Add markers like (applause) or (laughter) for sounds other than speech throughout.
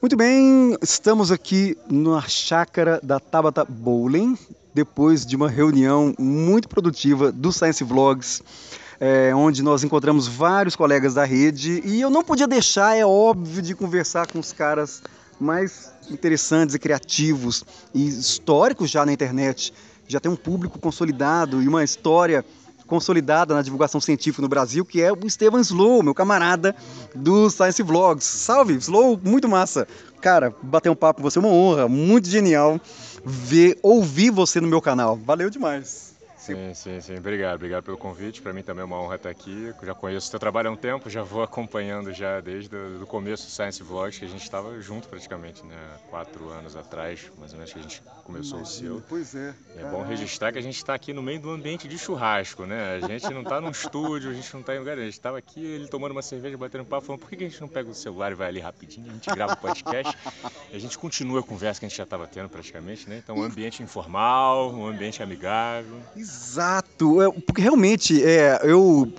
Muito bem, estamos aqui na chácara da Tabata Bowling, depois de uma reunião muito produtiva do Science Vlogs, é, onde nós encontramos vários colegas da rede e eu não podia deixar, é óbvio, de conversar com os caras mais interessantes e criativos e históricos já na internet. Já tem um público consolidado e uma história consolidada na divulgação científica no Brasil, que é o Estevam Slow, meu camarada do Science Vlogs. Salve, Slow, muito massa. Cara, bater um papo com você é uma honra, muito genial ver, ouvir você no meu canal. Valeu demais. Sim, sim, sim. Obrigado, obrigado pelo convite. Para mim também é uma honra estar aqui. Eu já conheço o seu trabalho há um tempo, já vou (laughs) acompanhando já desde o começo do Science Vlogs, que a gente estava junto praticamente, né? Quatro anos atrás, mais ou menos, que a gente começou Imagina, o seu. Pois é. E é bom registrar que a gente está aqui no meio do ambiente de churrasco, né? A gente não está num estúdio, a gente não está em lugar, a gente estava aqui, ele tomando uma cerveja, batendo papo, falando por que a gente não pega o celular e vai ali rapidinho, a gente grava o podcast (laughs) e a gente continua a conversa que a gente já estava tendo praticamente, né? Então, um ambiente informal, um ambiente amigável. Exato porque realmente é, eu,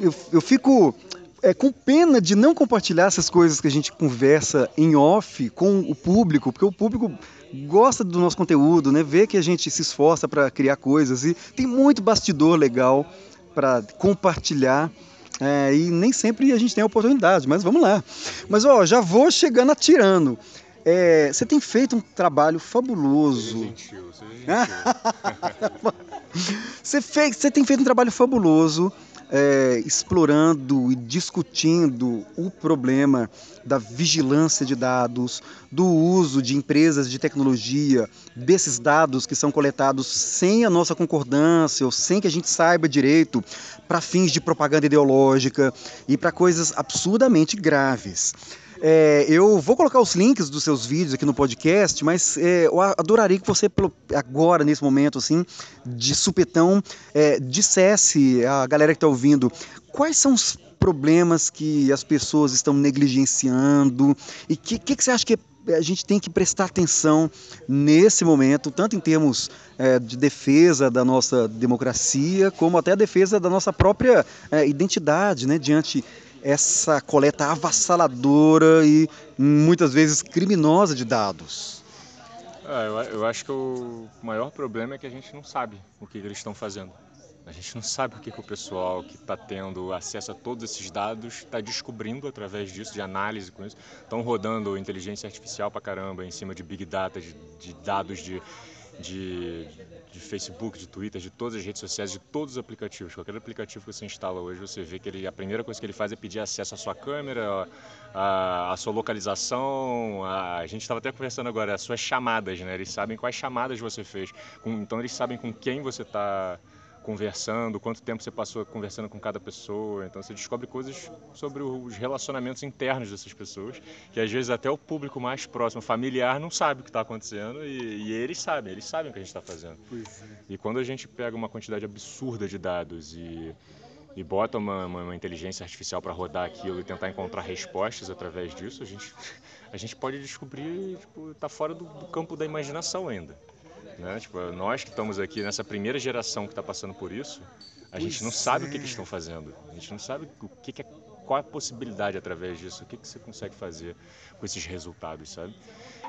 eu, eu fico é, com pena de não compartilhar essas coisas que a gente conversa em off com o público, porque o público gosta do nosso conteúdo, né? Vê que a gente se esforça para criar coisas e tem muito bastidor legal para compartilhar. É, e nem sempre a gente tem a oportunidade, mas vamos lá. Mas ó, já vou chegando atirando. É, você tem feito um trabalho fabuloso. Seja gentil, seja (laughs) gentil. Você, fez, você tem feito um trabalho fabuloso é, explorando e discutindo o problema da vigilância de dados, do uso de empresas de tecnologia, desses dados que são coletados sem a nossa concordância ou sem que a gente saiba direito, para fins de propaganda ideológica e para coisas absurdamente graves. É, eu vou colocar os links dos seus vídeos aqui no podcast, mas é, eu adoraria que você, agora, nesse momento, assim, de supetão, é, dissesse a galera que está ouvindo quais são os problemas que as pessoas estão negligenciando e o que, que, que, você acha que a gente tem que prestar atenção nesse momento, tanto em termos é, de defesa da nossa democracia, como até a defesa da nossa própria é, identidade né, diante essa coleta avassaladora e muitas vezes criminosa de dados? É, eu, eu, acho que o maior problema é que a gente não sabe o que, que eles estão fazendo. A gente não sabe o que, que o pessoal que está tendo acesso a todos esses dados está descobrindo através disso, de análise com isso. Estão rodando inteligência artificial para caramba em cima de big data, de, de dados de de, de Facebook, de Twitter, de todas as redes sociais, de todos os aplicativos. Qualquer aplicativo que você instala hoje, você vê que ele, a primeira coisa que ele faz é pedir acesso à sua câmera, à, à sua localização. A, a gente estava até conversando agora, as suas chamadas, né? Eles sabem quais chamadas você fez. Com, então eles sabem com quem você está conversando, quanto tempo você passou conversando com cada pessoa. Então você descobre coisas sobre os relacionamentos internos dessas pessoas, que às vezes até o público mais próximo, familiar, não sabe o que está acontecendo e, e, eles sabem, eles sabem o que a gente está fazendo. É. E quando a gente pega uma quantidade absurda de dados e e bota uma, uma, uma inteligência artificial para rodar aquilo e tentar encontrar respostas através disso, a gente, (laughs) a gente pode descobrir, tipo, tá fora do, do campo da imaginação ainda. Né? Tipo, nós que estamos aqui nessa primeira geração que está passando por isso, a pois gente não sabe é. o que eles estão fazendo. A gente não sabe o que, que é, qual é a possibilidade através disso, o que, que você consegue fazer com esses resultados, sabe?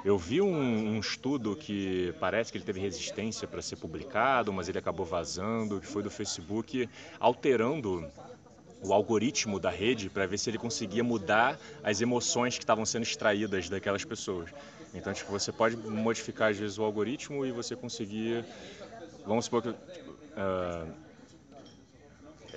Eu vi um, um estudo que parece que ele teve resistência para ser publicado, mas ele acabou vazando, que foi do Facebook, alterando o algoritmo da rede para ver se ele conseguia mudar as emoções que estavam sendo extraídas daquelas pessoas. Então, tipo, você pode modificar às vezes o algoritmo e você conseguir, vamos supor que uh,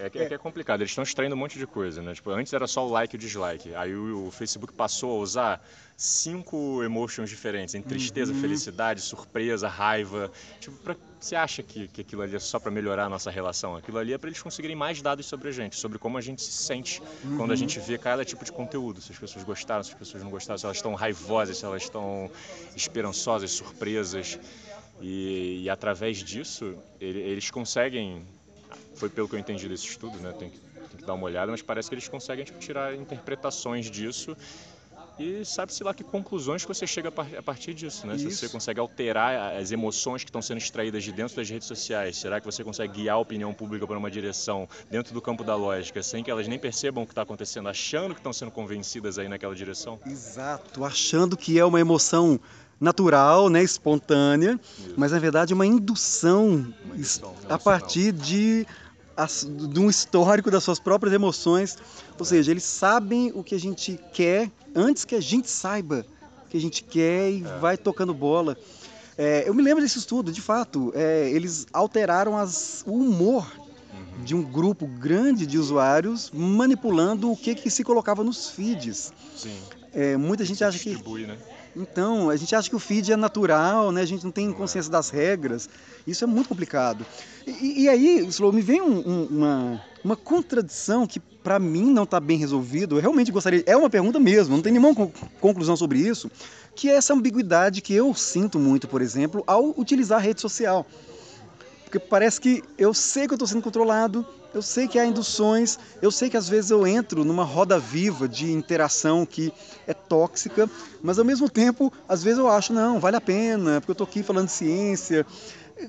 é, que, é que é complicado, eles estão extraindo um monte de coisa, né? Tipo, antes era só o like e o dislike. Aí o, o Facebook passou a usar cinco emotions diferentes, em tristeza, uhum. felicidade, surpresa, raiva. Tipo, pra, você acha que, que aquilo ali é só para melhorar a nossa relação? Aquilo ali é para eles conseguirem mais dados sobre a gente, sobre como a gente se sente uhum. quando a gente vê cada tipo de conteúdo. Se as pessoas gostaram, se as pessoas não gostaram, se elas estão raivosas, se elas estão esperançosas, surpresas. E, e através disso, ele, eles conseguem foi pelo que eu entendi desse estudo, né? Tem que, tem que dar uma olhada, mas parece que eles conseguem tipo, tirar interpretações disso e sabe-se lá que conclusões que você chega a partir disso, né? Isso. Se você consegue alterar as emoções que estão sendo extraídas de dentro das redes sociais, será que você consegue guiar a opinião pública para uma direção dentro do campo da lógica, sem que elas nem percebam o que está acontecendo, achando que estão sendo convencidas aí naquela direção? Exato, achando que é uma emoção natural, né, espontânea, Isso. mas na verdade é uma indução, uma indução a partir de de um histórico das suas próprias emoções. Ou seja, eles sabem o que a gente quer antes que a gente saiba o que a gente quer e é. vai tocando bola. É, eu me lembro desse estudo, de fato. É, eles alteraram as, o humor uhum. de um grupo grande de usuários manipulando o que, que se colocava nos feeds. Sim. É, muita gente acha que. Né? Então, a gente acha que o feed é natural, né? a gente não tem é. consciência das regras. Isso é muito complicado. E, e aí, Slow, me vem um, um, uma, uma contradição que para mim não está bem resolvido. Eu realmente gostaria. É uma pergunta mesmo, não tem nenhuma conclusão sobre isso. Que é essa ambiguidade que eu sinto muito, por exemplo, ao utilizar a rede social. Porque parece que eu sei que eu estou sendo controlado, eu sei que há induções, eu sei que às vezes eu entro numa roda viva de interação que é tóxica, mas ao mesmo tempo, às vezes eu acho, não, vale a pena, porque eu estou aqui falando de ciência.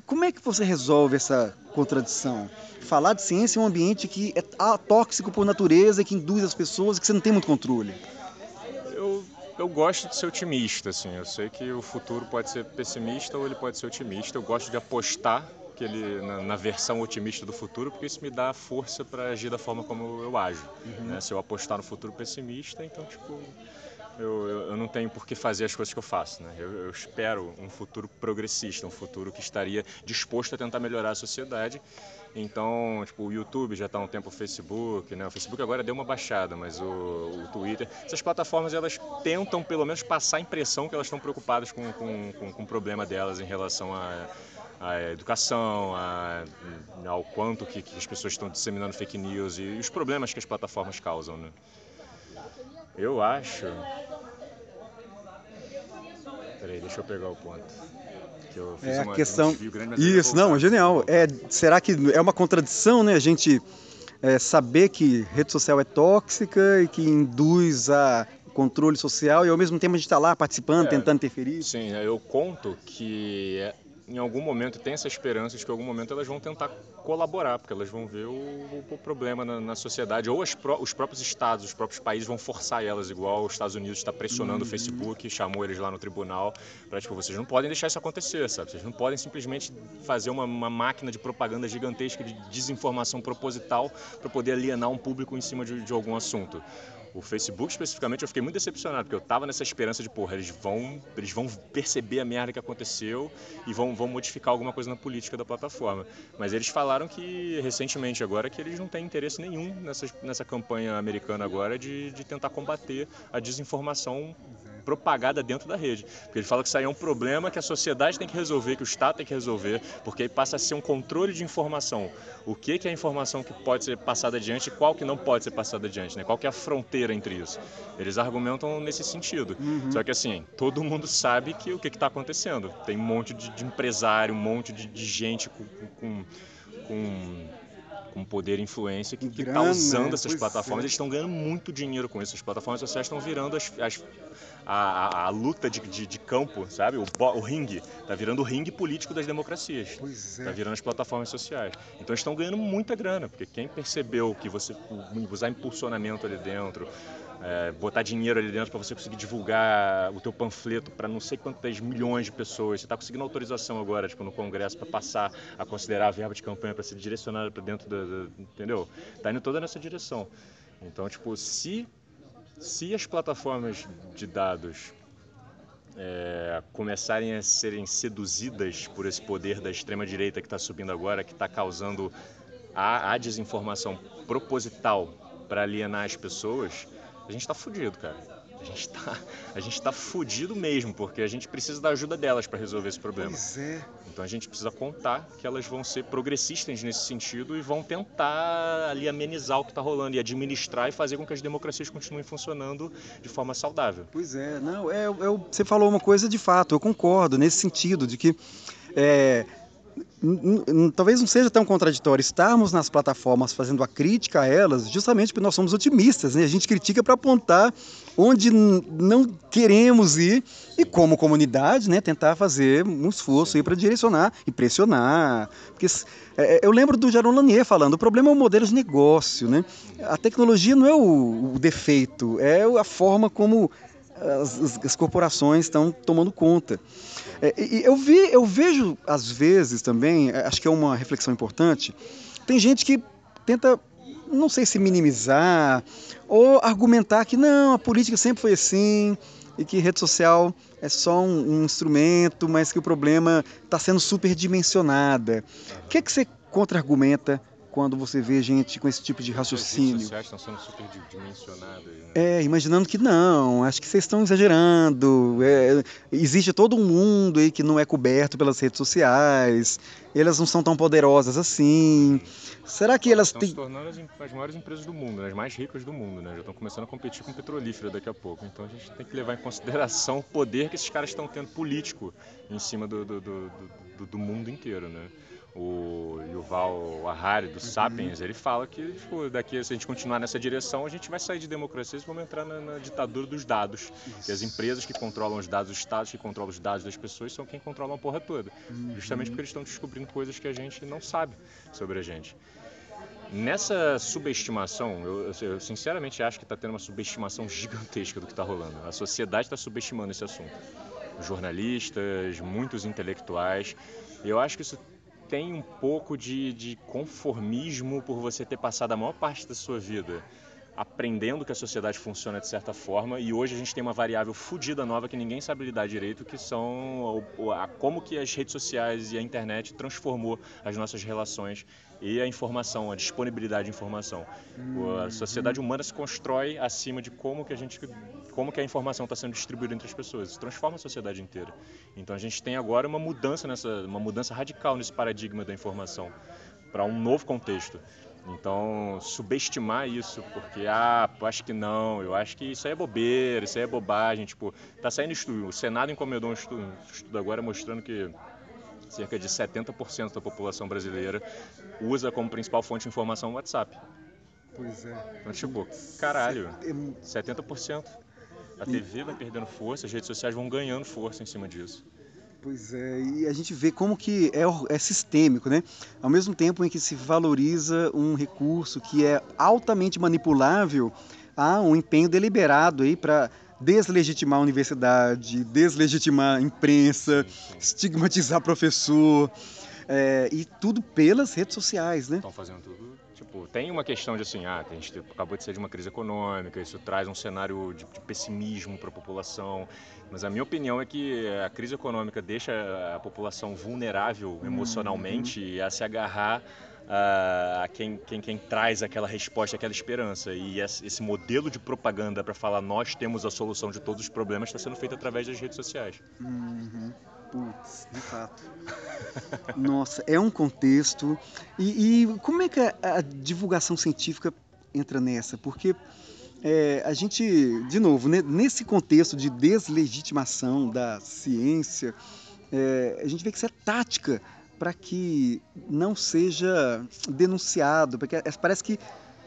Como é que você resolve essa contradição? Falar de ciência em um ambiente que é tóxico por natureza, que induz as pessoas, que você não tem muito controle. Eu, eu gosto de ser otimista, assim. Eu sei que o futuro pode ser pessimista ou ele pode ser otimista. Eu gosto de apostar que ele, na, na, versão otimista do futuro, porque isso me dá força para agir da forma como eu ajo. Uhum. Né? Se eu apostar no futuro pessimista, então, tipo, eu, eu, eu, não tenho por que fazer as coisas que eu faço. Né? Eu, eu, espero um futuro progressista, um futuro que estaria disposto a tentar melhorar a sociedade. Então, tipo, o YouTube já está um tempo o Facebook, né? O Facebook agora deu uma baixada, mas o, o Twitter, essas plataformas elas tentam pelo menos passar a impressão que elas estão preocupadas com, com, com, com o problema delas em relação a à educação, a, ao quanto que, que, as pessoas estão disseminando fake news e, os problemas que as plataformas causam. Né? Eu acho. Peraí, deixa eu pegar o ponto. Que eu fiz é a uma, questão. Um grande, Isso, não, é genial. É, será que é uma contradição, né? A gente é, saber que rede social é tóxica e que induz a controle social e ao mesmo tempo a gente está lá participando, é, tentando interferir. Sim, eu conto que em algum momento tem essa esperança de que em algum momento elas vão tentar colaborar, porque elas vão ver o, o problema na, na, sociedade, ou pro, os próprios estados, os próprios países vão forçar elas, igual os Estados Unidos está pressionando uhum. o Facebook, chamou eles lá no tribunal, para tipo, vocês não podem deixar isso acontecer, sabe? Vocês não podem simplesmente fazer uma, uma máquina de propaganda gigantesca de desinformação proposital para poder alienar um público em cima de, de algum assunto. O Facebook especificamente eu fiquei muito decepcionado, porque eu tava nessa esperança de, porra, eles vão, eles vão perceber a merda que aconteceu e vão, vão modificar alguma coisa na política da plataforma. Mas eles falaram que recentemente agora que eles não têm interesse nenhum nessa, nessa campanha americana agora de, de tentar combater a desinformação propagada dentro da rede. Porque ele fala que isso aí é um problema que a sociedade tem que resolver, que o Estado tem que resolver, porque aí passa a ser um controle de informação. O que, que é a informação que pode ser passada adiante e qual que não pode ser passada adiante, né? Qual que é a fronteira entre isso? Eles argumentam nesse sentido. Uhum. Só que assim, todo mundo sabe que o que está acontecendo. Tem um monte de, de empresário, um monte de, de gente com, com, com com poder e influência que está usando né? essas plataformas. É. Eles estão ganhando muito dinheiro com isso. As plataformas sociais estão virando as, as a, a, a, luta de, de, de, campo, sabe? O, o ringue. Está virando o ringue político das democracias. Está é. virando as plataformas sociais. Então estão ganhando muita grana, porque quem percebeu que você usar impulsionamento ali dentro, é, botar dinheiro ali dentro para você conseguir divulgar o teu panfleto para não sei quantas milhões de pessoas. Você está conseguindo autorização agora, tipo, no Congresso para passar a considerar a verba de campanha para ser direcionada para dentro da, entendeu? Está indo toda nessa direção. Então, tipo, se se as plataformas de dados é, começarem a serem seduzidas por esse poder da extrema direita que está subindo agora, que está causando a, a desinformação proposital para alienar as pessoas, a gente está fudido, cara. A gente está a gente tá fudido mesmo, porque a gente precisa da ajuda delas para resolver esse problema. Pois é. Então a gente precisa contar que elas vão ser progressistas nesse sentido e vão tentar ali amenizar o que está rolando e administrar e fazer com que as democracias continuem funcionando de forma saudável. Pois é, não, é, é você falou uma coisa de fato, eu concordo nesse sentido de que é, talvez não seja tão contraditório estarmos nas plataformas fazendo a crítica a elas, justamente porque nós somos otimistas, né? A gente critica para apontar onde não queremos ir e como comunidade, né, tentar fazer um esforço aí para direcionar e pressionar, porque é, é, eu lembro do Jaron Lanier falando, o problema é o modelo de negócio, né? A tecnologia não é o, o defeito, é a forma como as, as corporações estão tomando conta. É, e eu, vi, eu vejo, às vezes também, é, acho que é uma reflexão importante, tem gente que tenta, não sei se minimizar, ou argumentar que não, a política sempre foi assim, e que rede social é só um, um instrumento, mas que o problema está sendo superdimensionada. O que, é que você contra-argumenta quando você vê gente com esse tipo de raciocínio. As redes sociais estão sendo superdimensionadas. Né? É, imaginando que não, acho que vocês estão exagerando. É, existe todo um mundo aí que não é coberto pelas redes sociais. Elas não são tão poderosas assim. Será que elas estão têm. Estão se tornando as, as, maiores empresas do mundo, né? as mais ricas do mundo, né? Já estão começando a competir com petrolífera daqui a pouco. Então a gente tem que levar em consideração o poder que esses caras estão tendo político em cima do, do, do, do, do mundo inteiro, né? O Yuval Harari do. Sapiens, ele fala que tipo, daqui se a gente continuar nessa direção, a gente vai sair de democracia e vamos entrar na, na ditadura dos dados. Isso. Que as empresas que controlam os dados, os estados que controlam os dados das pessoas são quem controlam a porra toda. Uhum. Justamente porque eles estão descobrindo coisas que a gente não sabe sobre a gente. Nessa subestimação, eu, eu sinceramente acho que está tendo uma subestimação gigantesca do que está rolando. A sociedade está subestimando esse assunto. Jornalistas, muitos intelectuais. Eu acho que isso tem um pouco de, de conformismo por você ter passado a maior parte da sua vida aprendendo que a sociedade funciona de certa forma e hoje a gente tem uma variável fodida nova que ninguém sabe lidar direito, que são a, a, como que as redes sociais e a internet transformou as nossas relações e a informação, a disponibilidade de informação. A sociedade humana se constrói acima de como que a gente como que a informação está sendo distribuída entre as pessoas. Isso transforma a sociedade inteira. Então a gente tem agora uma mudança nessa uma mudança radical nesse paradigma da informação para um novo contexto. Então, subestimar isso, porque, ah, acho que não, eu acho que isso aí é bobeira, isso aí é bobagem. Tipo, tá saindo estudo, o Senado encomendou um estudo, um estudo agora mostrando que cerca de 70% da população brasileira usa como principal fonte de informação o WhatsApp. Pois é. Então, tipo, caralho, 70%. A TV vai perdendo força, as redes sociais vão ganhando força em cima disso. Pois é, e a gente vê como que é, é sistêmico, né? Ao mesmo tempo em que se valoriza um recurso que é altamente manipulável, há um empenho deliberado aí para deslegitimar a universidade, deslegitimar a imprensa, estigmatizar professor, é, e tudo pelas redes sociais, né? Estão fazendo tudo. Tipo, tem uma questão de assim, ah, a gente acabou de sair de uma crise econômica, isso traz um cenário de, de pessimismo para a população. Mas a minha opinião é que a crise econômica deixa a população vulnerável uhum. emocionalmente uhum. a se agarrar a quem, quem, quem traz aquela resposta, aquela esperança. E esse modelo de propaganda para falar nós temos a solução de todos os problemas está sendo feito através das redes sociais. Uhum. Putz, de fato. Nossa, é um contexto. E, e como é que a, a, divulgação científica entra nessa? Porque é, a gente, de novo, né, nesse contexto de deslegitimação da ciência, é, a gente vê que isso é tática para que não seja denunciado, porque parece que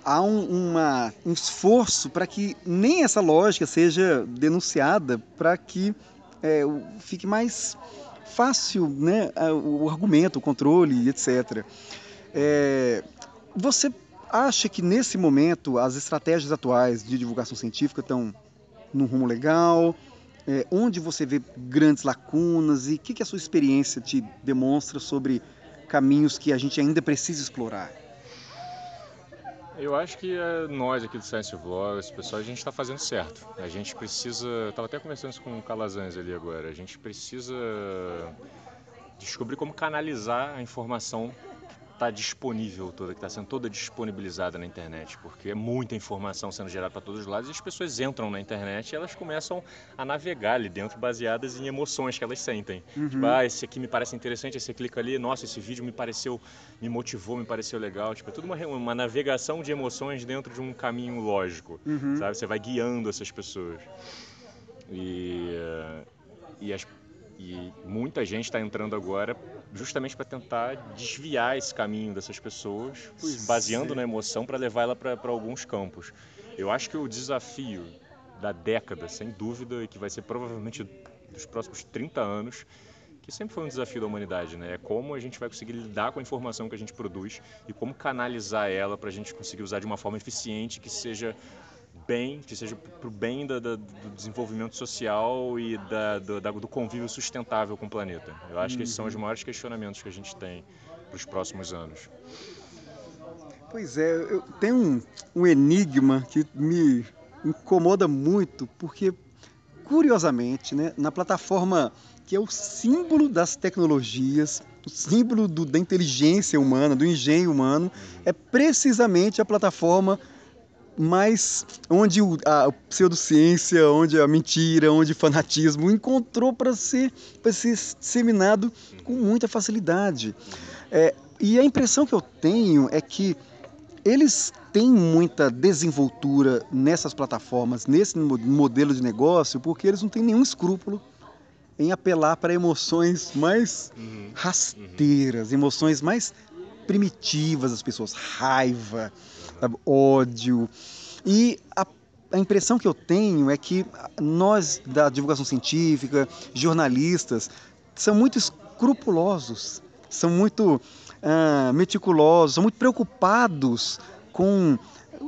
há um, uma, um esforço para que nem essa lógica seja denunciada, para que é, fique mais fácil né, o argumento, o controle, etc. É, você acha que nesse momento as estratégias atuais de divulgação científica estão num rumo legal? É, onde você vê grandes lacunas e o que, que a sua experiência te demonstra sobre caminhos que a gente ainda precisa explorar? Eu acho que é, nós aqui do Science Vlogs, pessoal, a gente está fazendo certo. A gente precisa. Estava até conversando isso com o Calazans ali agora. A gente precisa descobrir como canalizar a informação está disponível toda, que está sendo toda disponibilizada na internet, porque é muita informação sendo gerada para todos os lados e as pessoas entram na internet e elas começam a navegar ali dentro baseadas em emoções que elas sentem. Uhum. Tipo, ah, esse aqui me parece interessante, esse clica ali, nossa, esse vídeo me pareceu, me motivou, me pareceu legal. Tipo, é tudo uma, uma navegação de emoções dentro de um caminho lógico, uhum. sabe? Você vai guiando essas pessoas. E, e as E muita gente está entrando agora justamente para tentar desviar esse caminho dessas pessoas, pois baseando é. na emoção para levar ela para alguns campos. Eu acho que o desafio da década, sem dúvida, e que vai ser provavelmente dos próximos 30 anos, que sempre foi um desafio da humanidade, né? É como a gente vai conseguir lidar com a informação que a gente produz e como canalizar ela para a gente conseguir usar de uma forma eficiente que seja bem, que seja para o bem da, da, do desenvolvimento social e da, do, do, convívio sustentável com o planeta. Eu acho uhum. que esses são os uhum. maiores questionamentos que a gente tem para os próximos anos. Pois é, eu tenho um, um enigma que me incomoda muito, porque, curiosamente, né, na plataforma que é o símbolo das tecnologias, o símbolo do, da inteligência humana, do engenho humano, uhum. é precisamente a plataforma mas onde a pseudociência, onde a mentira, onde o fanatismo encontrou para ser, ser disseminado com muita facilidade. É, e a impressão que eu tenho é que eles têm muita desenvoltura nessas plataformas, nesse modelo de negócio, porque eles não têm nenhum escrúpulo em apelar para emoções mais uhum. rasteiras, emoções mais primitivas das pessoas, raiva, sabe, ódio. E a, a impressão que eu tenho é que nós da divulgação científica, jornalistas, são muito escrupulosos, são muito ah, meticulosos, são muito preocupados com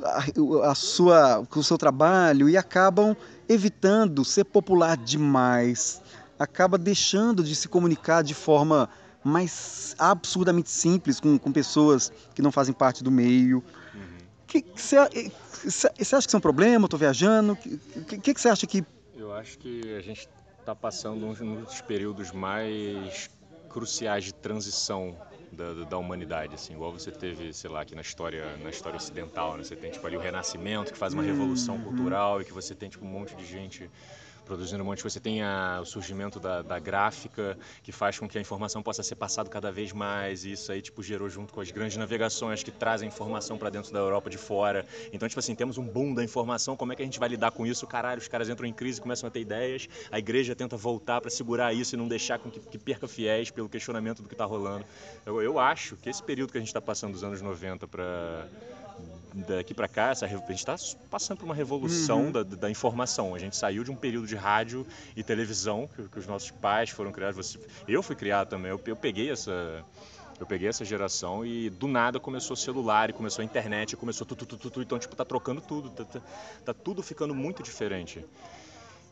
a, a, sua, com o seu trabalho e acabam evitando ser popular demais, acaba deixando de se comunicar de forma mais absurdamente simples com, com pessoas que não fazem parte do meio. Você uhum. acha que isso é um problema? Estou viajando? O que, que, que você acha que. Eu acho que a gente está passando um dos períodos mais cruciais de transição da, da, humanidade, assim, igual você teve, sei lá, aqui na história, na história ocidental, né? Você tem tipo ali o Renascimento que faz uma revolução uhum. cultural e que você tem tipo um monte de gente produzindo um monte. Você tem a, o surgimento da, da, gráfica, que faz com que a informação possa ser passada cada vez mais. E isso aí, tipo, gerou junto com as grandes navegações que trazem informação para dentro da Europa de fora. Então, tipo assim, temos um boom da informação. Como é que a gente vai lidar com isso? Caralho, os caras entram em crise, começam a ter ideias. A igreja tenta voltar para segurar isso e não deixar com que, que, perca fiéis pelo questionamento do que está rolando. Eu, eu acho que esse período que a gente está passando dos anos 90 para daqui para cá, essa, a gente está passando por uma revolução uhum. da, da, informação. A gente saiu de um período de rádio e televisão que, que os nossos pais foram criados. Eu fui criado também. Eu, eu, peguei essa eu peguei essa geração e do nada começou o celular, e começou a internet, começou tudo, tudo, tudo, então tipo tá trocando tudo, tá, tá, tá tudo ficando muito diferente.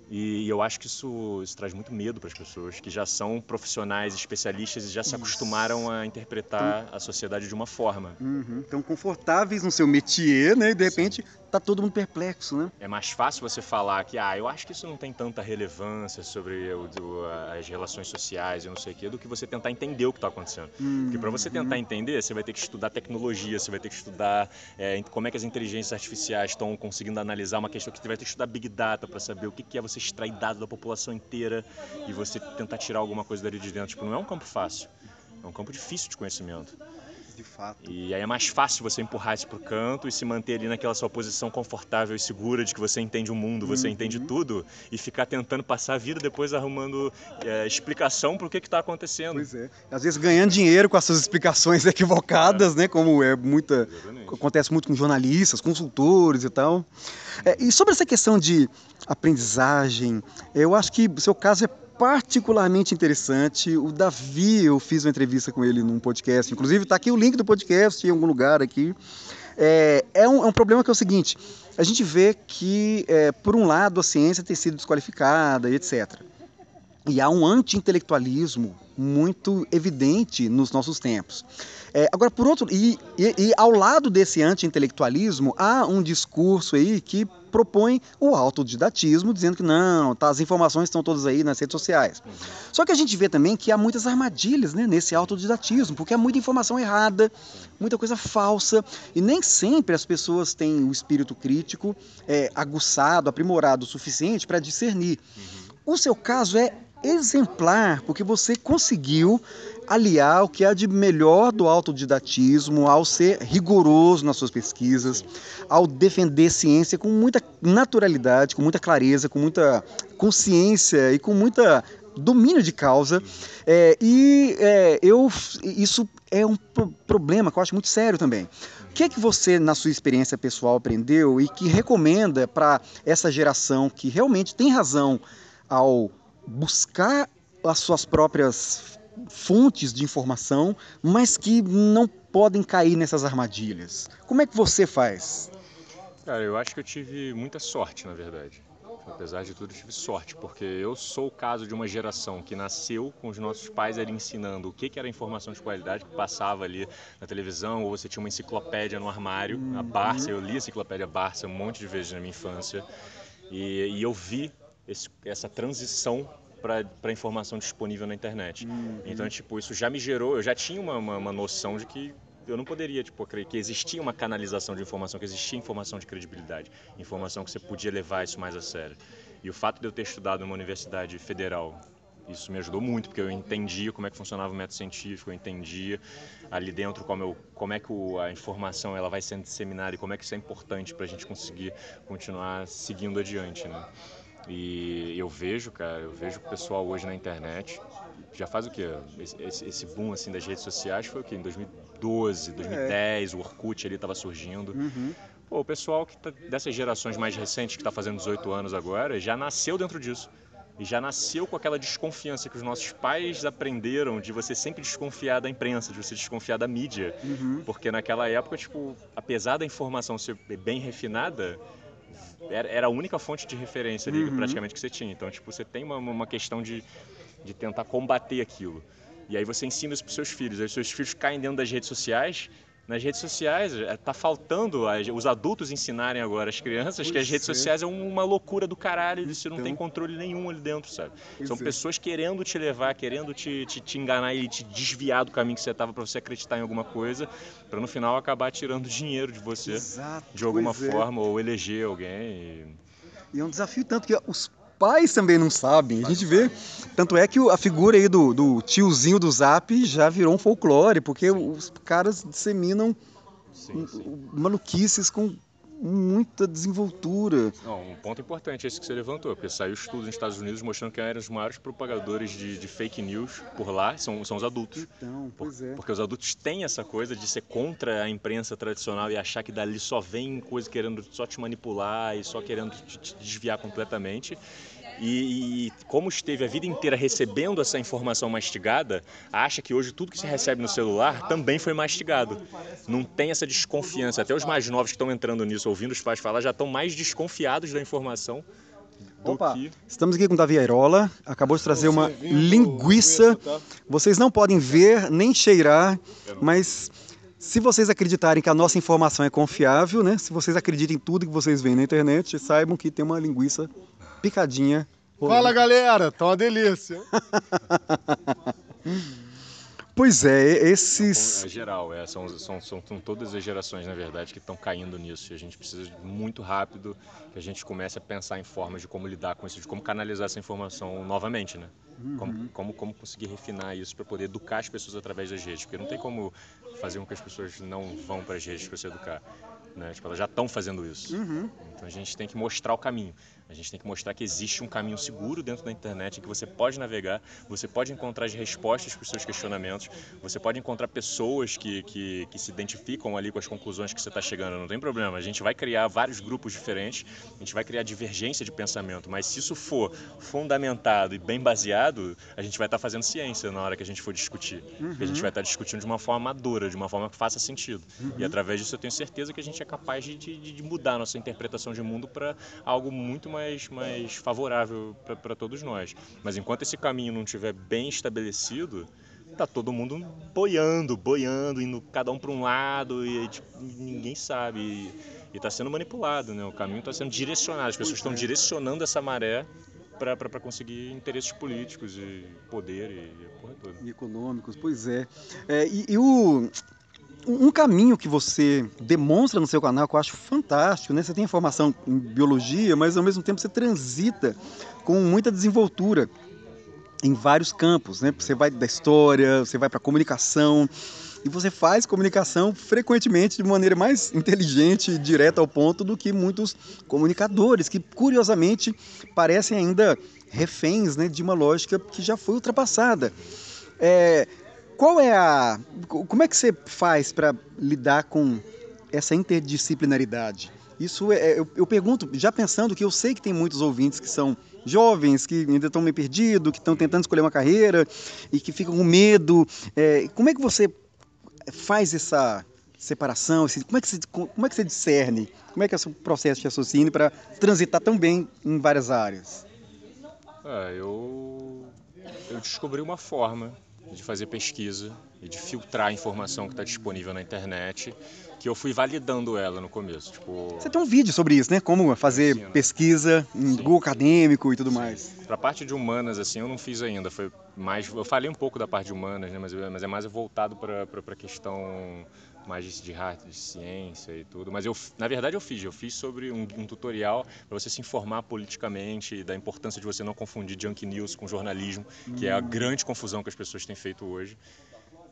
E eu acho que isso, isso traz muito medo para as pessoas que já são profissionais, especialistas e já se acostumaram a interpretar então, a sociedade de uma forma. Uhum, estão confortáveis no seu métier, né? E de repente Sim tá todo mundo perplexo, né? É mais fácil você falar que, ah, eu acho que isso não tem tanta relevância sobre o, as relações sociais e não sei o quê, do que você tentar entender o que está acontecendo. Hum, Porque para você tentar hum. entender, você vai ter que estudar tecnologia, você vai ter que estudar é, como é que as inteligências artificiais estão conseguindo analisar uma questão que você vai ter que estudar Big Data para saber o que é você extrair dados da população inteira e você tentar tirar alguma coisa dali de dentro. Tipo, não é um campo fácil, é um campo difícil de conhecimento de fato. E aí é mais fácil você empurrar isso pro canto e se manter ali naquela sua posição confortável e segura de que você entende o mundo, você uhum. entende tudo e ficar tentando passar a vida depois arrumando é, explicação pro que que tá acontecendo. Pois é. Às vezes ganhando dinheiro com essas explicações (laughs) equivocadas, é. né? Como é muita Exatamente. acontece muito com jornalistas, consultores e tal. É, e sobre essa questão de aprendizagem, eu acho que o seu caso é particularmente interessante. O Davi, eu fiz uma entrevista com ele num podcast, inclusive está aqui o link do podcast em algum lugar aqui. É, é, um, é um problema que é o seguinte: a gente vê que, é, por um lado, a ciência tem sido desqualificada e etc. E há um anti-intelectualismo muito evidente nos nossos tempos. É, agora, por outro, e, e, e ao lado desse anti-intelectualismo, há um discurso aí que propõe o autodidatismo, dizendo que não, tá, as informações estão todas aí nas redes sociais. Uhum. Só que a gente vê também que há muitas armadilhas né, nesse autodidatismo, porque há muita informação errada, muita coisa falsa, e nem sempre as pessoas têm o espírito crítico é, aguçado, aprimorado o suficiente para discernir. Uhum. O seu caso é exemplar, porque você conseguiu aliar o que há de melhor do autodidatismo ao ser rigoroso nas suas pesquisas, ao defender ciência com muita naturalidade, com muita clareza, com muita consciência e com muita domínio de causa. É, e é, eu, isso é um problema que eu acho muito sério também. O que é que você, na sua experiência pessoal, aprendeu e que recomenda para essa geração que realmente tem razão ao buscar as suas próprias fontes de informação, mas que não podem cair nessas armadilhas? Como é que você faz? Cara, eu acho que eu tive muita sorte, na verdade. Apesar de tudo, eu tive sorte, porque eu sou o caso de uma geração que nasceu com os nossos pais ali ensinando o que, que era informação de qualidade, que passava ali na televisão, ou você tinha uma enciclopédia no armário, a Barça, eu li a enciclopédia Barça um monte de vezes na minha infância, e, e eu vi esse, essa transição para a informação disponível na internet. Uhum. Então, tipo, isso já me gerou, eu já tinha uma, uma, uma noção de que eu não poderia tipo acreditar que existia uma canalização de informação, que existia informação de credibilidade, informação que você podia levar isso mais a sério. E o fato de eu ter estudado numa universidade federal, isso me ajudou muito, porque eu entendia como é que funcionava o método científico, eu entendia ali dentro como, eu, como é que a informação ela vai sendo disseminada e como é que isso é importante para a gente conseguir continuar seguindo adiante, né? E eu vejo, cara, eu vejo o pessoal hoje na internet, já faz o quê? Esse, esse boom assim das redes sociais foi o quê? Em 2012, 2010, é. o Orkut ali estava surgindo. Uhum. Pô, o pessoal que tá, dessas gerações mais recentes que está fazendo 18 anos agora já nasceu dentro disso. E já nasceu com aquela desconfiança que os nossos pais aprenderam de você sempre desconfiar da imprensa, de você desconfiar da mídia. Uhum. Porque naquela época, tipo, apesar da informação ser bem refinada, era, era a única fonte de referência ali, uhum. praticamente, que você tinha. Então, tipo, você tem uma, uma questão de, de tentar combater aquilo. E aí você ensina isso para os seus filhos. Aí os seus filhos caem dentro das redes sociais nas redes sociais. Está é, faltando os adultos ensinarem agora as crianças pois que as redes é. sociais é uma loucura do caralho, então, você não tem controle nenhum ali dentro, sabe? São é. pessoas querendo te levar, querendo te, te, te, enganar e te desviar do caminho que você estava para você acreditar em alguma coisa, para no final acabar tirando (laughs) dinheiro de você Exato, de alguma forma é. ou eleger alguém. E... e é um desafio tanto que os pais também não sabem. A gente vê. Tanto é que a figura aí do, do tiozinho do Zap já virou um folclore, porque os caras disseminam sim, sim. maluquices com muita desenvoltura. Não, um ponto importante é esse que você levantou, porque saiu estudo nos Estados Unidos mostrando que eram os maiores propagadores de, de fake news por lá são, são os adultos. Então, pois é. Porque os adultos têm essa coisa de ser contra a imprensa tradicional e achar que dali só vem coisa querendo só te manipular e só querendo te, te desviar completamente. E, e, como esteve a vida inteira recebendo essa informação mastigada, acha que hoje tudo que se recebe no celular também foi mastigado. Não tem essa desconfiança. Até os mais novos que estão entrando nisso, ouvindo os pais falar, já estão mais desconfiados da informação Opa, que... estamos aqui com o Davi Airola, acabou de trazer uma linguiça. Tá? Vocês não podem ver nem cheirar, mas se vocês acreditarem que a nossa informação é confiável, né? Se vocês acreditem em tudo que vocês veem na internet, saibam que tem uma linguiça picadinha. Fala galera, tá uma delícia. (laughs) pois é, esses. É geral, é, são, são, são, são todas as gerações, na verdade, que estão caindo nisso. E a gente precisa muito rápido que a gente comece a pensar em formas de como lidar com isso, de como canalizar essa informação novamente, né? Uhum. Como, como, como conseguir refinar isso para poder educar as pessoas através das redes. Porque não tem como fazer com que as pessoas não vão para as redes para se educar. Né? Tipo, elas já estão fazendo isso. Uhum. Então a gente tem que mostrar o caminho. A gente tem que mostrar que existe um caminho seguro dentro da internet em que você pode navegar, você pode encontrar as respostas para os seus questionamentos, você pode encontrar pessoas que, que, que se identificam ali com as conclusões que você está chegando. Não tem problema. A gente vai criar vários grupos diferentes, a gente vai criar divergência de pensamento, mas se isso for fundamentado e bem baseado, a gente vai estar tá fazendo ciência na hora que a gente for discutir. Uhum. A gente vai estar tá discutindo de uma forma madura, de uma forma que faça sentido. Uhum. E através disso eu tenho certeza que a gente é capaz de, de, de mudar a nossa interpretação de mundo para algo muito mais mais, mais favorável para todos nós. Mas enquanto esse caminho não estiver bem estabelecido, tá todo mundo boiando, boiando, indo cada um para um lado e tipo, ninguém sabe. E, está sendo manipulado, né? O caminho está sendo direcionado, as pessoas estão é. direcionando essa maré para conseguir interesses políticos e poder e, e porra toda. E econômicos, pois é. é e, e o, um caminho que você demonstra no seu canal que eu acho fantástico, né? Você tem formação em biologia, mas ao mesmo tempo você transita com muita desenvoltura em vários campos, né? Você vai da história, você vai para comunicação e você faz comunicação frequentemente de maneira mais inteligente direta ao ponto do que muitos comunicadores que curiosamente parecem ainda reféns né, de uma lógica que já foi ultrapassada. É, qual é a. Como é que você faz para lidar com essa interdisciplinaridade? Isso é, eu, eu, pergunto, já pensando que eu sei que tem muitos ouvintes que são jovens, que ainda estão meio perdidos, que estão tentando escolher uma carreira e que ficam com medo. É, como é que você faz essa separação? Como é que você, como é que você discerne? Como é que é o processo de raciocínio para transitar tão bem em várias áreas? É, eu, eu descobri uma forma de fazer pesquisa e de filtrar a informação que está disponível na internet, que eu fui validando ela no começo. Tipo... Você tem um vídeo sobre isso, né? Como fazer Ensino. pesquisa em Sim. Google acadêmico e tudo Sim. mais. Para a parte de humanas, assim, eu não fiz ainda. Foi mais, eu falei um pouco da parte de humanas, né? mas, mas é mais voltado para a questão mais de hard, de ciência e tudo. Mas eu, na verdade, eu fiz. Eu fiz sobre um, um tutorial para você se informar politicamente da importância de você não confundir junk news com jornalismo, que é a hum. grande confusão que as pessoas têm feito hoje.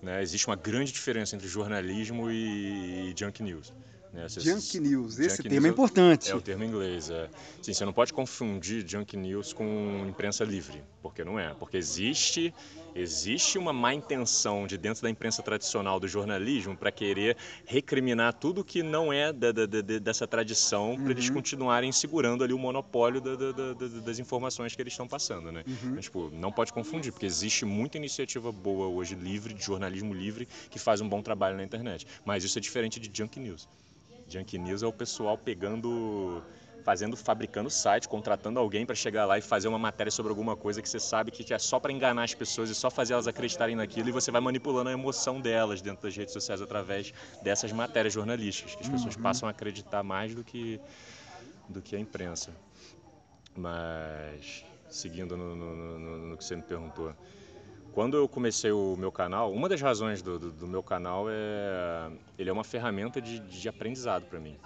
Né? Existe uma grande diferença entre jornalismo e, e junk news. Né? Junk news, esse junk termo é news é importante. É o termo em inglês. É. Sim, você não pode confundir junk news com imprensa livre, porque não é. Porque existe, existe uma má intenção de dentro da imprensa tradicional do jornalismo para querer recriminar tudo que não é da, da, da, dessa tradição uhum. para eles continuarem segurando ali o monopólio das informações que eles estão passando, né? Uhum. Mas, tipo, não pode confundir, porque existe muita iniciativa boa hoje livre, de jornalismo livre, que faz um bom trabalho na internet. Mas isso é diferente de junk news. Junk News é o pessoal pegando, fazendo, fabricando site, contratando alguém para chegar lá e fazer uma matéria sobre alguma coisa que você sabe que é só para enganar as pessoas e só fazer elas acreditarem naquilo e você vai manipulando a emoção delas dentro das redes sociais através dessas matérias jornalísticas, que as pessoas uhum. passam a acreditar mais do que, do que a imprensa. Mas, seguindo no, no, no, no que você me perguntou, quando eu comecei o meu canal, uma das razões do, do, do meu canal é ele é uma ferramenta de, de aprendizado para mim.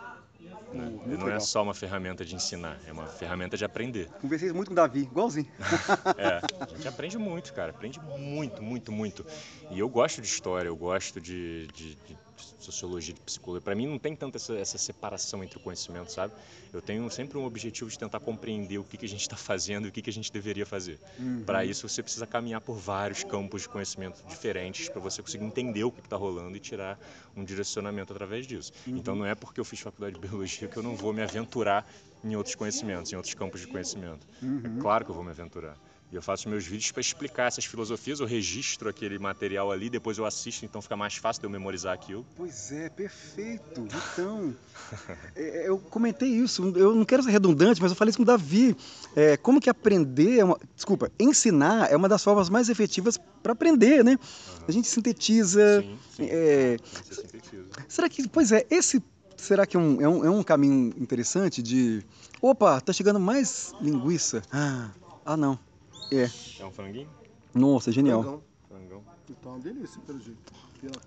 Né? Não é legal. é só uma ferramenta de ensinar, é uma ferramenta de aprender. Conversei muito com o Davi, igualzinho. (laughs) é, a gente aprende muito, cara, aprende muito, muito, muito. E eu gosto de história, eu gosto de, de, de sociologia, de psicologia. Para mim não tem tanta essa, essa, separação entre o conhecimento, sabe? Eu tenho sempre um objetivo de tentar compreender o que, que a gente está fazendo e o que, que a gente deveria fazer. Uhum. Para isso você precisa caminhar por vários campos de conhecimento diferentes para você conseguir entender o que está rolando e tirar um direcionamento através disso. Uhum. Então não é porque eu fiz faculdade de biologia que eu não vou me aventurar em outros conhecimentos, em outros campos de conhecimento. Uhum. É claro que eu vou me aventurar. E eu faço meus vídeos para explicar essas filosofias, eu registro aquele material ali, depois eu assisto, então fica mais fácil de eu memorizar aquilo. Pois é, perfeito. Então, (laughs) é, é, eu comentei isso, eu não quero ser redundante, mas eu falei isso com o Davi. É, como que aprender, é uma, desculpa, ensinar é uma das formas mais efetivas para aprender, né? Uhum. A gente sintetiza. Sim, sim. É, sintetiza. Será que, pois é, esse será que é um, é um, é um caminho interessante de. Opa, tá chegando mais linguiça. Ah, ah não. É. É um franguinho? Nossa, genial. Frangão. Frangão. Então é uma delícia, pelo jeito.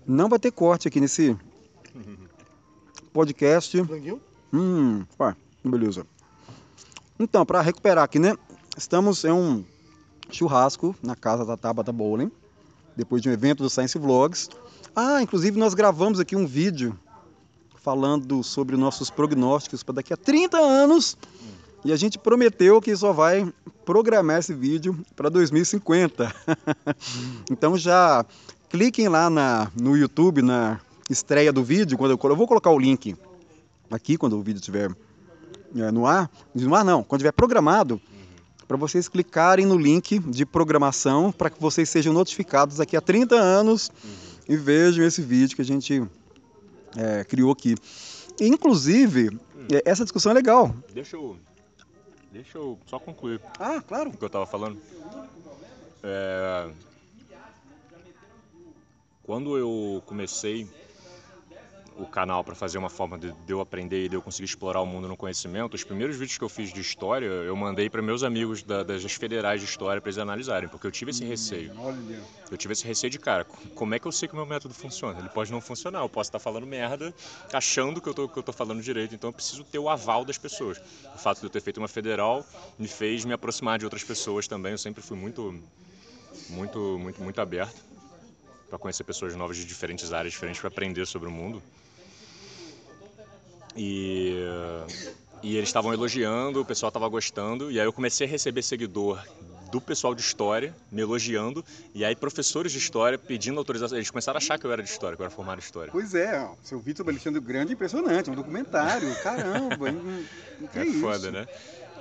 Não vai ter corte aqui nesse podcast. Franguinho? Hum, pá, beleza. Então, para recuperar aqui, né? Estamos em um churrasco na casa da Tabata Bowling, depois de um evento do Science Vlogs. Ah, inclusive nós gravamos aqui um vídeo falando sobre nossos prognósticos para daqui a 30 anos. E a gente prometeu que só vai programar esse vídeo para 2050. (laughs) então já cliquem lá na, no YouTube, na estreia do vídeo, quando eu, eu vou colocar o link aqui quando o vídeo estiver é, no ar. No ar não, quando estiver programado, para vocês clicarem no link de programação para que vocês sejam notificados daqui a 30 anos e vejam esse vídeo que a gente é, criou aqui. Inclusive, é, essa discussão é legal. Deixa eu Deixa eu só concluir. Ah, claro. O que eu estava falando. É... Quando eu comecei o canal para fazer uma forma de, de, eu aprender e de eu conseguir explorar o mundo no conhecimento, os primeiros vídeos que eu fiz de história, eu mandei para meus amigos da, das federais de história para eles analisarem, porque eu tive esse hum, receio. Olha. Eu tive esse receio de, cara, como é que eu sei que o meu método funciona? Ele pode não funcionar, eu posso estar falando merda, achando que eu tô, que eu tô falando direito, então eu preciso ter o aval das pessoas. O fato de eu ter feito uma federal me fez me aproximar de outras pessoas também, eu sempre fui muito, muito, muito, muito aberto para conhecer pessoas novas de diferentes áreas diferentes para aprender sobre o mundo. E E eles estavam elogiando, o pessoal estava gostando, e aí eu comecei a receber seguidor do pessoal de história me elogiando, e aí professores de história pedindo autorização. Eles começaram a achar que eu era de história, que eu era formado em história. Pois é, ó, seu Vitor Alexandre Grande é impressionante, um documentário, (laughs) caramba, que é, é foda, né?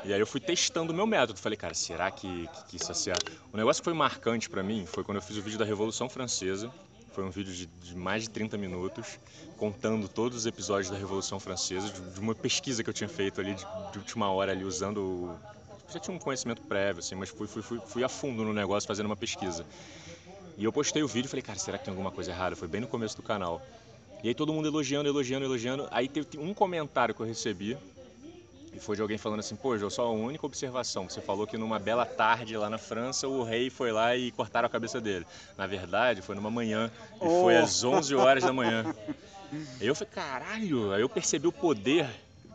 E aí eu fui testando o meu método. Falei, cara, será que, que, que isso é? O negócio que foi marcante para mim foi quando eu fiz o vídeo da Revolução Francesa. Foi um vídeo de, de, mais de 30 minutos, contando todos os episódios da Revolução Francesa, de, de uma pesquisa que eu tinha feito ali de, de última hora ali, usando já tinha um conhecimento prévio, assim, mas fui, fui, fui, fui a fundo no negócio fazendo uma pesquisa. E eu postei o vídeo e falei, cara, será que tem alguma coisa errada? Foi bem no começo do canal. E aí todo mundo elogiando, elogiando, elogiando. Aí teve um comentário que eu recebi, e foi de alguém falando assim, pô, Jô, só uma única observação. Você falou que numa bela tarde lá na França, o rei foi lá e cortaram a cabeça dele. Na verdade, foi numa manhã, e oh. foi às 11 horas da manhã. Aí (laughs) eu falei, caralho, aí eu percebi o poder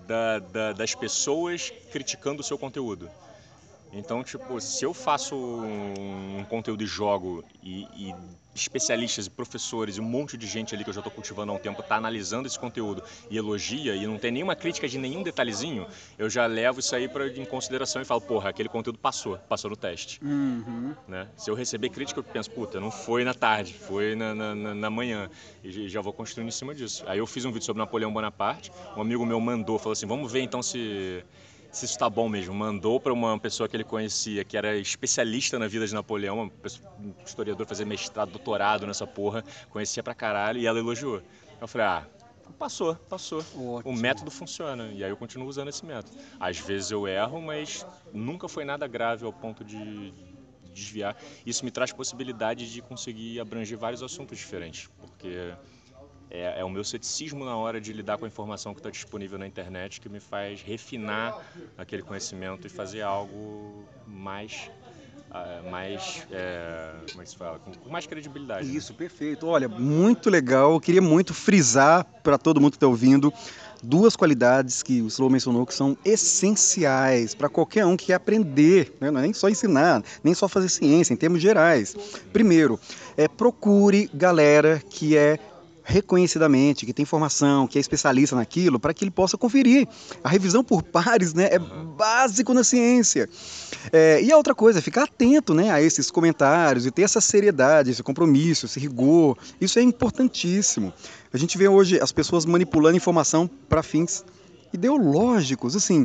da, da, das pessoas criticando o seu conteúdo. Então, tipo, se eu faço um, conteúdo de jogo e, e, especialistas e professores e um monte de gente ali que eu já estou cultivando há um tempo está analisando esse conteúdo e elogia e não tem nenhuma crítica de nenhum detalhezinho, eu já levo isso aí pra, em consideração e falo, porra, aquele conteúdo passou, passou no teste. Uhum. Né? Se eu receber crítica, eu penso, puta, não foi na tarde, foi na, na, na manhã. E já vou construindo em cima disso. Aí eu fiz um vídeo sobre Napoleão Bonaparte, um amigo meu mandou, falou assim, vamos ver então se se isso está bom mesmo. Mandou para uma pessoa que ele conhecia, que era especialista na vida de Napoleão, um historiador, fazer mestrado, doutorado nessa porra, conhecia pra caralho, e ela elogiou. Eu falei, ah, passou, passou. Ótimo. O método funciona, e aí eu continuo usando esse método. Às vezes eu erro, mas nunca foi nada grave ao ponto de desviar. Isso me traz possibilidade de conseguir abranger vários assuntos diferentes, porque é, é, o meu ceticismo na hora de lidar com a informação que está disponível na internet que me faz refinar aquele conhecimento e fazer algo mais uh, mais é, como é que se fala com, com mais credibilidade né? isso né? perfeito olha muito legal eu queria muito frisar para todo mundo que está ouvindo duas qualidades que o Slow mencionou que são essenciais para qualquer um que quer aprender, né? não é nem só ensinar, nem só fazer ciência, em termos gerais. Primeiro, é, procure galera que é reconhecidamente, que tem formação, que é especialista naquilo, para que ele possa conferir. A revisão por pares né, é básico na ciência. É, e a outra coisa, ficar atento né, a esses comentários e ter essa seriedade, esse compromisso, esse rigor. Isso é importantíssimo. A gente vê hoje as pessoas manipulando informação para fins ideológicos. Assim,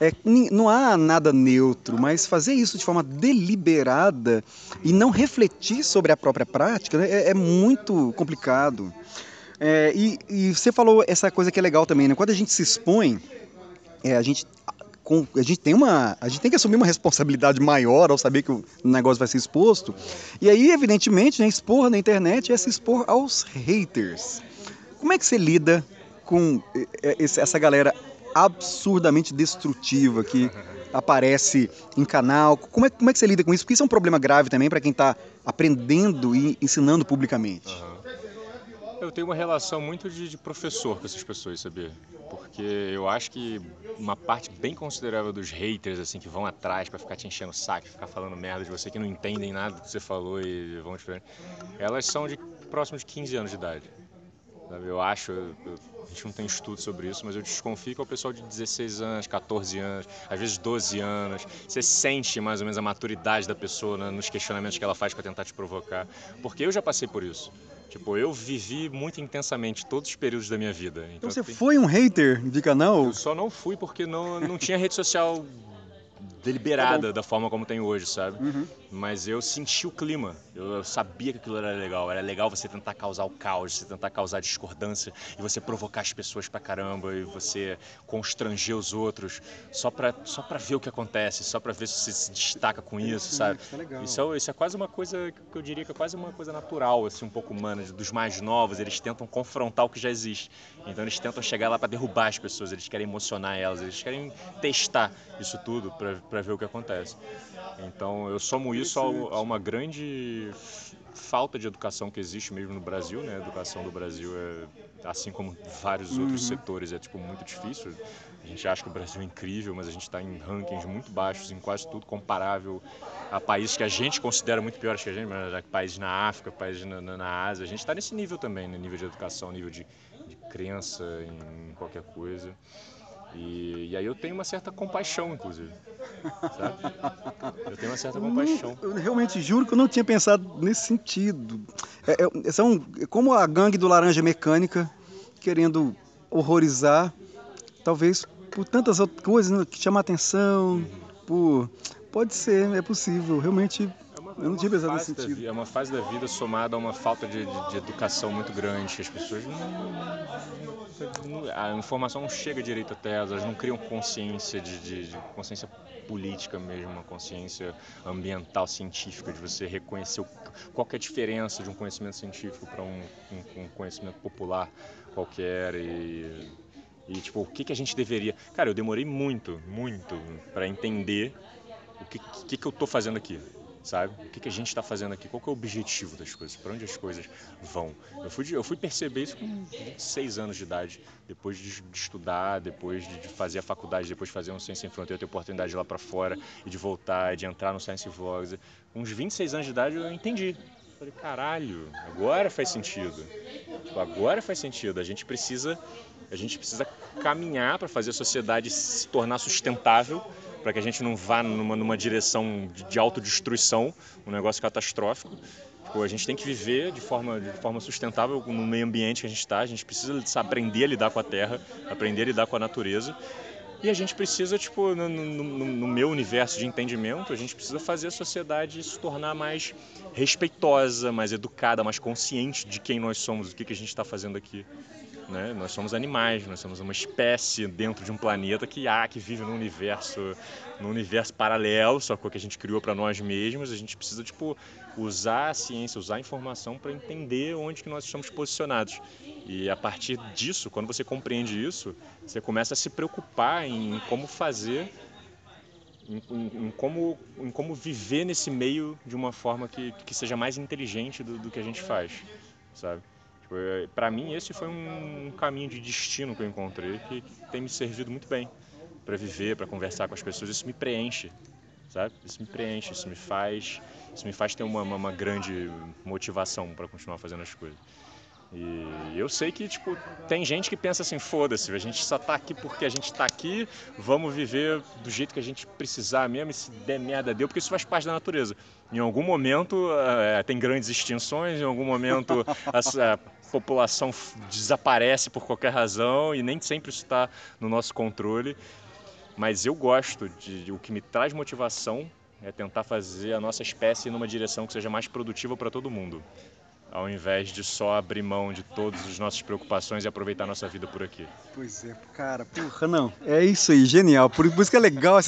é, não há nada neutro, mas fazer isso de forma deliberada e não refletir sobre a própria prática né, é, é, muito complicado. É, e, e, você falou essa coisa que é legal também, né? Quando a gente se expõe, é, a gente a gente tem uma a gente tem que assumir uma responsabilidade maior ao saber que o negócio vai ser exposto e aí evidentemente né, expor na internet é se expor aos haters como é que você lida com é, essa galera absurdamente destrutiva que aparece em canal. Como é, como é que você lida com isso? Porque isso é um problema grave também para quem está aprendendo e ensinando publicamente. Uhum. Eu tenho uma relação muito de, de, professor com essas pessoas, sabia? Porque eu acho que uma parte bem considerável dos haters, assim, que vão atrás para ficar te enchendo o saco, ficar falando merda de você, que não entendem nada do que você falou e vão te elas são de próximo de 15 anos de idade. Eu acho, eu, a gente não tem estudo sobre isso, mas eu desconfio que é o pessoal de 16 anos, 14 anos, às vezes 12 anos. Você sente mais ou menos a maturidade da pessoa né, nos questionamentos que ela faz para tentar te provocar. Porque eu já passei por isso. Tipo, eu vivi muito intensamente todos os períodos da minha vida. Então, então você tem... foi um hater de canal? Eu só não fui porque não, não tinha rede social deliberada tá da forma como tem hoje, sabe? Uhum. Mas eu senti o clima. Eu, sabia que aquilo era legal. Era legal você tentar causar o caos, você tentar causar discordância e você provocar as pessoas pra caramba e você constranger os outros só pra, só pra ver o que acontece, só pra ver se você se destaca com isso, sabe? Isso é. Isso é, isso é quase uma coisa que eu diria que é quase uma coisa natural, assim, um pouco humana. Dos mais novos, eles tentam confrontar o que já existe. Então eles tentam chegar lá para derrubar as pessoas, eles querem emocionar elas, eles querem testar isso tudo para ver o que acontece. Então eu somo isso a, uma grande falta de educação que existe mesmo no Brasil, né? A educação do Brasil é, assim como vários outros uhum. setores, é tipo muito difícil. A gente acha que o Brasil é incrível, mas a gente está em rankings muito baixos em quase tudo comparável a países que a gente considera muito piores que a gente, mas países na África, países na, na, na Ásia. A gente está nesse nível também, no né? nível de educação, nível de, de crença em qualquer coisa. E, e aí eu tenho uma certa compaixão, inclusive. Sabe? Eu tenho uma certa compaixão. Eu, eu realmente juro que eu não tinha pensado nesse sentido. É, é, são como a gangue do Laranja Mecânica querendo horrorizar, talvez por tantas outras coisas né, que chamam a atenção, por pode ser, é possível, realmente eu não tinha pensado nesse sentido. é uma fase da vida somada a uma falta de, de, de educação muito grande, as pessoas não, não, A informação não chega direito até elas, elas não criam consciência de, de, de consciência política mesmo, uma consciência ambiental, científica, de você reconhecer qual é a diferença de um conhecimento científico para um, um, um conhecimento popular qualquer e e tipo, o que, que a gente deveria. Cara, eu demorei muito, muito para entender o que, que, que eu tô fazendo aqui sabe? O que, que a gente está fazendo aqui? Qual é o objetivo das coisas? Para onde as coisas vão? Eu fui, eu fui perceber isso com 26 anos de idade, depois de, de estudar, depois de, de, fazer a faculdade, depois de fazer um Science in Front, eu ter oportunidade de ir lá para fora e de voltar, de entrar no Science Vlogs. Com uns 26 anos de idade eu entendi. Falei, caralho, agora faz sentido. Tipo, agora faz sentido. A gente precisa, a gente precisa caminhar para fazer a sociedade se tornar sustentável para que a gente não vá numa, numa direção de, de autodestruição, um negócio catastrófico. Tipo, a gente tem que viver de forma, de forma sustentável no meio ambiente que a gente está, a gente precisa aprender a lidar com a terra, aprender a lidar com a natureza. E a gente precisa, tipo, no, no, no, meu universo de entendimento, a gente precisa fazer a sociedade se tornar mais respeitosa, mais educada, mais consciente de quem nós somos, do que, que a gente está fazendo aqui. Né? Nós somos animais, nós somos uma espécie dentro de um planeta que há, que vive num universo, num universo paralelo, só que a gente criou para nós mesmos. A gente precisa tipo usar a ciência, usar a informação para entender onde que nós estamos posicionados. E a partir disso, quando você compreende isso, você começa a se preocupar em como fazer em, em, em, como, em como viver nesse meio de uma forma que, que seja mais inteligente do, do que a gente faz, sabe? Tipo, é, para mim, esse foi um caminho de destino que eu encontrei que tem me servido muito bem para viver, para conversar com as pessoas. Isso me preenche, sabe? Isso me preenche, isso me faz, isso me faz ter uma, uma, uma grande motivação para continuar fazendo as coisas. E eu sei que, tipo, tem gente que pensa assim, foda-se, a gente só tá aqui porque a gente tá aqui, vamos viver do jeito que a gente precisar mesmo, e se der merda deu, porque isso faz parte da natureza. Em algum momento é, tem grandes extinções, em algum momento (laughs) a, a população desaparece por qualquer razão e nem sempre está no nosso controle. Mas eu gosto de, o que me traz motivação é tentar fazer a nossa espécie numa direção que seja mais produtiva para todo mundo ao invés de só abrir mão de todas as nossas preocupações e aproveitar a nossa vida por aqui. Pois é, cara, porra, não, é isso aí, genial, por isso que é legal.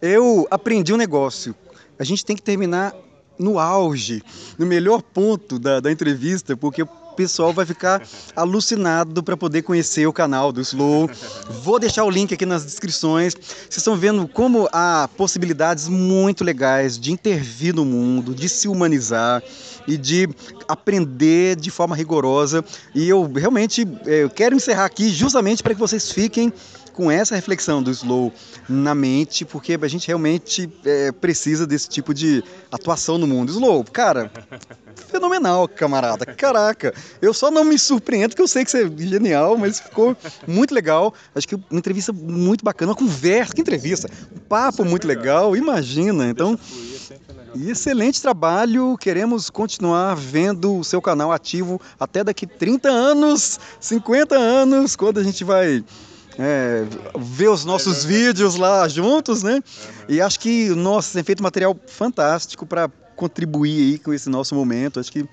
Eu aprendi um negócio, a gente tem que terminar no auge, no melhor ponto da, da entrevista, porque pessoal vai ficar alucinado para poder conhecer o canal do Slow. Vou deixar o link aqui nas descrições. Vocês estão vendo como há possibilidades muito legais de intervir no mundo, de se humanizar e de aprender de forma rigorosa. E eu realmente eu quero encerrar aqui justamente para que vocês fiquem com essa reflexão do slow na mente, porque a gente realmente é, precisa desse tipo de atuação no mundo. Slow, cara, (laughs) fenomenal, camarada. Caraca, eu só não me surpreendo, porque eu sei que você é genial, mas ficou muito legal. Acho que uma entrevista muito bacana, uma conversa, que entrevista, um papo muito legal, imagina. Então. E excelente trabalho. Queremos continuar vendo o seu canal ativo até daqui 30 anos, 50 anos, quando a gente vai é, ver os nossos é vídeos lá juntos, né? E acho que, nossa, tem feito material fantástico para contribuir aí com esse nosso momento. Acho que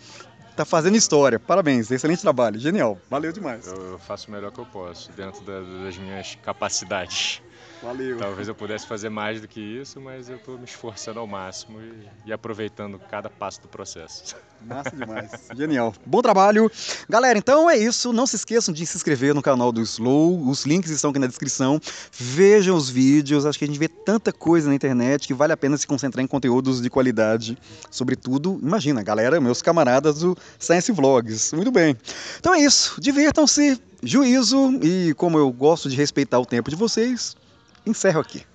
tá fazendo história. Parabéns, excelente trabalho, genial. Valeu demais. Eu, eu faço o melhor que eu posso, dentro da, das minhas capacidades. Valeu. Talvez eu pudesse fazer mais do que isso, mas eu estou me esforçando ao máximo e, e, aproveitando cada passo do processo. Massa demais. Genial. Bom trabalho. Galera, então é isso. Não se esqueçam de se inscrever no canal do Slow. Os links estão aqui na descrição. Vejam os vídeos. Acho que a gente vê tanta coisa na internet que vale a pena se concentrar em conteúdos de qualidade. Sobretudo, imagina, galera, meus camaradas do Science Vlogs. Muito bem. Então é isso. Divirtam-se. Juízo e como eu gosto de respeitar o tempo de vocês, encerro aqui.